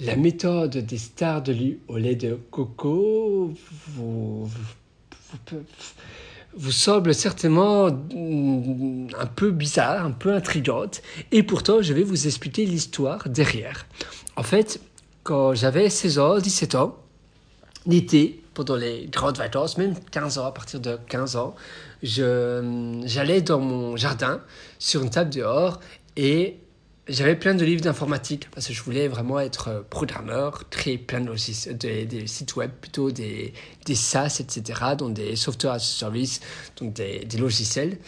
la méthode des stars de l'huile au lait de coco vous, vous, semble certainement mm, un peu bizarre, un peu intrigante, et pourtant je vais vous expliquer l'histoire derrière. En fait, quand j'avais 16 ans, 17 ans, l'été, pendant les grandes vacances, même 15 ans, à partir de 15 ans, j'allais dans mon jardin sur une table dehors et j'avais plein de livres d'informatique parce que je voulais vraiment être programmeur, créer plein de des, des sites web, plutôt des, des SaaS, etc., donc des software as a service, donc des, logiciels.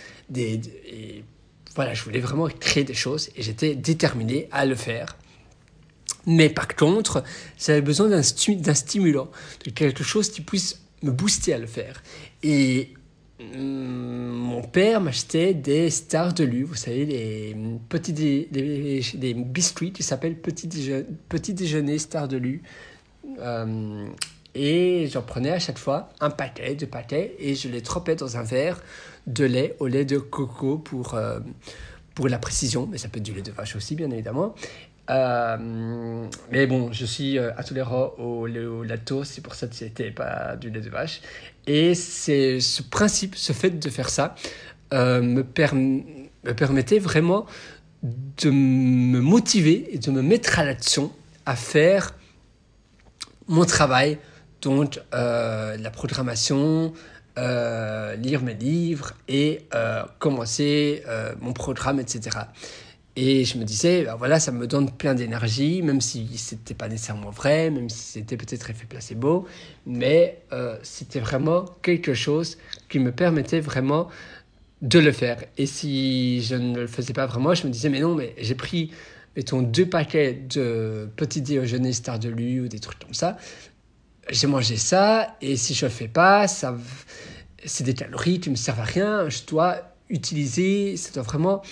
Voilà, je voulais vraiment créer des choses et j'étais déterminé à le faire. Mais par contre, j'avais besoin d'un stimulant, de quelque chose qui puisse me booster à le faire. Et mon père m'achetait des stars de lu, vous savez, les des biscuits qui s'appellent petit, petit déjeuner stars de lu. Hum, et j'en prenais à chaque fois un paquet, deux paquets, et je les trempais dans un verre de lait au lait de coco pour, euh, pour la précision, mais ça peut être du lait de vache aussi, bien évidemment. Euh, mais bon, je suis euh, intolérant au lait au lactose, c'est pour ça que c'était pas du lait de vache. Et c'est ce principe, ce fait de faire ça, euh, me permettait vraiment de me motiver et de me mettre à l'action à faire mon travail, donc la programmation, lire mes livres et commencer mon programme, etc. Et je me disais, ben voilà, ça me donne plein d'énergie, même si c'était pas nécessairement vrai, même si c'était peut-être effet placebo, mais euh, c'était vraiment quelque chose qui me permettait vraiment de le faire. Et si je ne le faisais pas vraiment, je me disais, mais non, mais j'ai pris, mettons, deux paquets de petits déjeuners Star de ou des trucs comme ça. J'ai mangé ça, et si je ne fais pas, ça, c'est des calories qui ne me servent à rien. Je dois utiliser, ça doit vraiment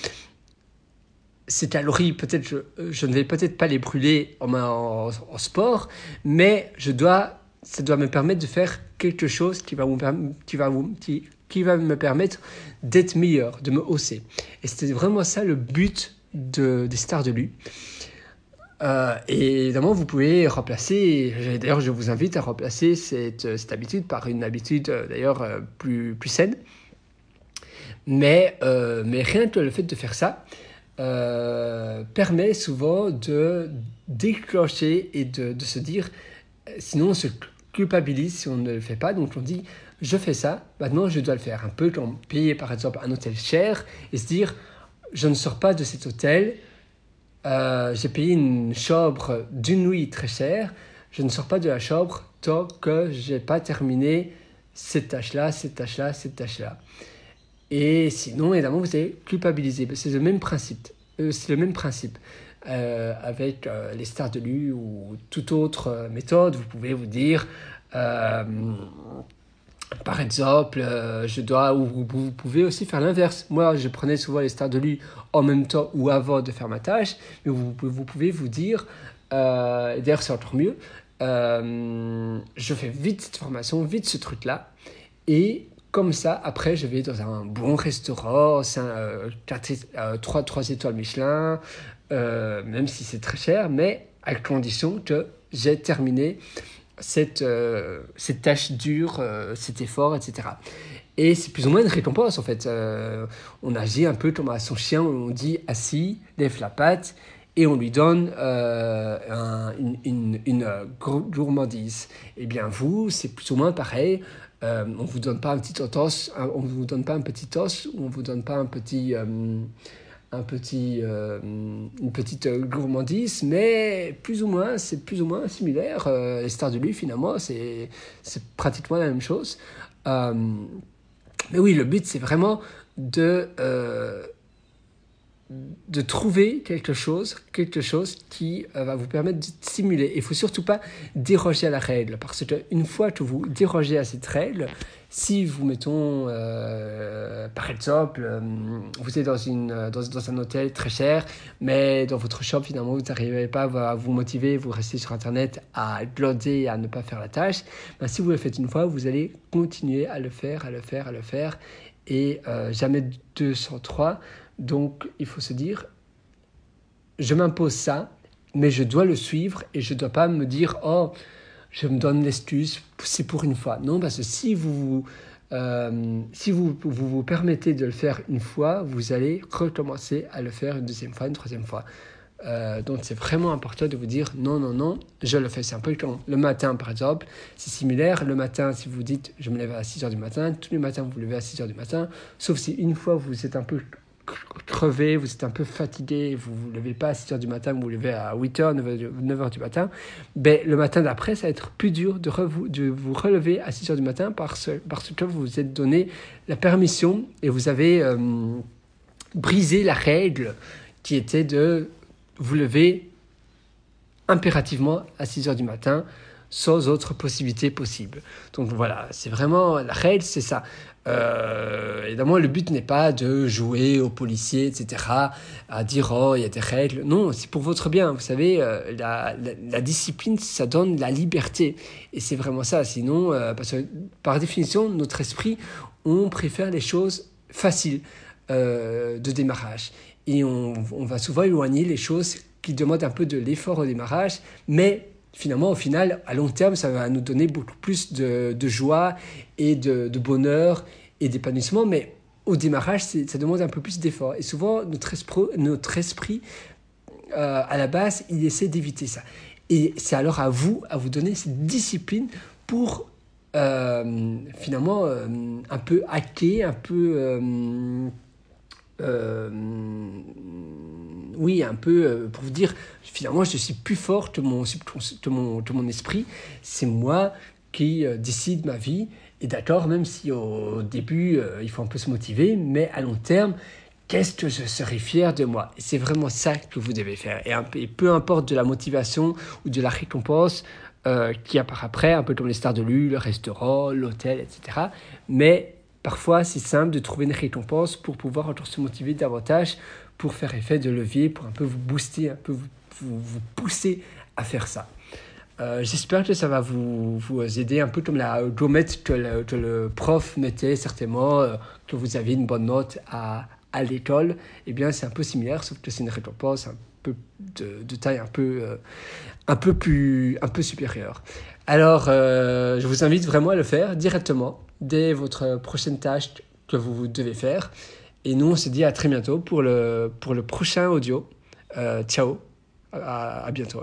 ces calories, peut-être je, ne vais peut-être pas les brûler en, sport, mais je dois, ça doit me permettre de faire quelque chose qui va, qui va, qui, va me permettre d'être meilleur, de me hausser. Et c'était vraiment ça le but de, des stars de lui. Euh, et évidemment, vous pouvez remplacer, d'ailleurs je vous invite à remplacer cette, cette habitude par une habitude euh, d'ailleurs euh, plus, plus saine. Mais, euh, mais rien que le fait de faire ça, euh, permet souvent de déclencher et de, de, se dire, sinon on se culpabilise si on ne le fait pas, donc on dit, je fais ça, maintenant je dois le faire. Un peu comme payer par exemple un hôtel cher et se dire, je ne sors pas de cet hôtel, euh, j'ai payé une chambre d'une nuit très chère, je ne sors pas de la chambre tant que je n'ai pas terminé cette tâche-là, cette tâche-là, cette tâche-là. Et sinon, évidemment, vous allez culpabiliser. C'est le même principe. Euh, c'est le même principe. Euh, avec les stars de l'U ou toute autre méthode, vous pouvez vous dire, par exemple, je dois, ou vous, pouvez aussi faire l'inverse. Moi, je prenais souvent les stars de l'U en même temps ou avant de faire ma tâche, mais vous, pouvez vous dire, d'ailleurs c'est encore mieux, je fais vite cette formation, vite ce truc-là, et comme ça, après, je vais dans un bon restaurant, 3, euh, euh, étoiles Michelin, euh, même si c'est très cher, mais à condition que j'ai terminé cette, cette tâche dure, cet effort, etc. Et c'est plus ou moins une récompense en fait. on agit un peu comme à son chien, on dit assis, lève la patte, et on lui donne une, une, gourmandise. Et eh bien vous, c'est plus ou moins pareil. Euh, on vous donne pas un petit os, on vous donne pas un petit os, on vous donne pas un petit, euh, un petit, euh, une petite gourmandise, mais plus ou moins, c'est plus ou moins similaire. les stars de lui, finalement, c'est pratiquement la même chose. mais oui, le but, c'est vraiment de de trouver quelque chose, quelque chose qui euh, va vous permettre de simuler. Il faut surtout pas déroger à la règle, parce qu'une fois que vous dérogez à cette règle, si vous mettons, euh, par exemple, euh, vous êtes dans, une, dans, un hôtel très cher, mais dans votre shop, finalement, vous n'arrivez pas à vous motiver, vous restez sur Internet à gloder et à ne pas faire la tâche, ben, si vous le faites une fois, vous allez continuer à le faire, à le faire, à le faire, et jamais 203 donc, il faut se dire, je m'impose ça mais je dois le suivre et je ne dois pas me dire oh je me donne l'excuse c'est pour une fois. Non parce que si vous euh, si vous, vous, vous permettez de le faire une fois vous allez recommencer à le faire une deuxième fois une troisième fois euh, donc c'est vraiment important de vous dire non, non, non, je le fais. C'est un peu comme le matin par exemple, c'est similaire. Le matin, si vous dites je me lève à 6 h du matin, tous les matins vous vous levez à 6 h du matin, sauf si une fois vous êtes un peu crevé, vous êtes un peu fatigué, vous ne vous levez pas à 6 h du matin, vous vous levez à 8 h, 9 h du matin, ben, le matin d'après, ça va être plus dur de, de vous relever à 6 h du matin parce, parce que vous vous êtes donné la permission et vous avez euh, brisé la règle qui était de vous levez impérativement à 6 heures du matin sans autre possibilité possible. Donc voilà, c'est vraiment la règle, c'est ça. Euh, évidemment, le but n'est pas de jouer aux policiers, etc., à dire oh, il y a des règles. Non, c'est pour votre bien. Vous savez, euh, la, discipline, ça donne la liberté. Et c'est vraiment ça. Sinon, euh, parce que par définition, notre esprit, on préfère les choses faciles de démarrage et on, va souvent éloigner les choses qui demandent un peu de l'effort au démarrage, mais finalement, au final, à long terme, ça va nous donner beaucoup plus de, joie et de, bonheur et d'épanouissement, mais au démarrage, ça demande un peu plus d'effort. Et souvent, notre, esprit, euh, à la base, il essaie d'éviter ça. Et c'est alors à vous, à vous donner cette discipline pour euh, finalement euh, un peu hacker, un peu euh, oui, un peu euh, pour vous dire, finalement, je suis plus fort que mon, mon, mon esprit. C'est moi qui euh, décide ma vie. Et d'accord, même si au début, il faut un peu se motiver, mais à long terme, qu'est-ce que je serai fier de moi? C'est vraiment ça que vous devez faire. Et, un, et, peu importe de la motivation ou de la récompense qui apparaît après, un peu comme les stars de l'U, le restaurant, l'hôtel, etc. Mais Parfois, c'est simple de trouver une récompense pour pouvoir encore se motiver davantage, pour faire effet de levier, pour un peu vous booster, un peu vous, pousser à faire ça. Euh, j'espère que ça va vous, vous, aider un peu comme la gommette que le, prof mettait certainement, euh, que vous aviez une bonne note à, à l'école. Eh bien, c'est un peu similaire, sauf que c'est une récompense un peu de, de taille un peu, euh, un peu plus, un peu supérieure. Alors, je vous invite vraiment à le faire directement dès votre prochaine tâche que vous devez faire. Et nous, on se dit à très bientôt pour le, pour le prochain audio. Euh, ciao, à, bientôt.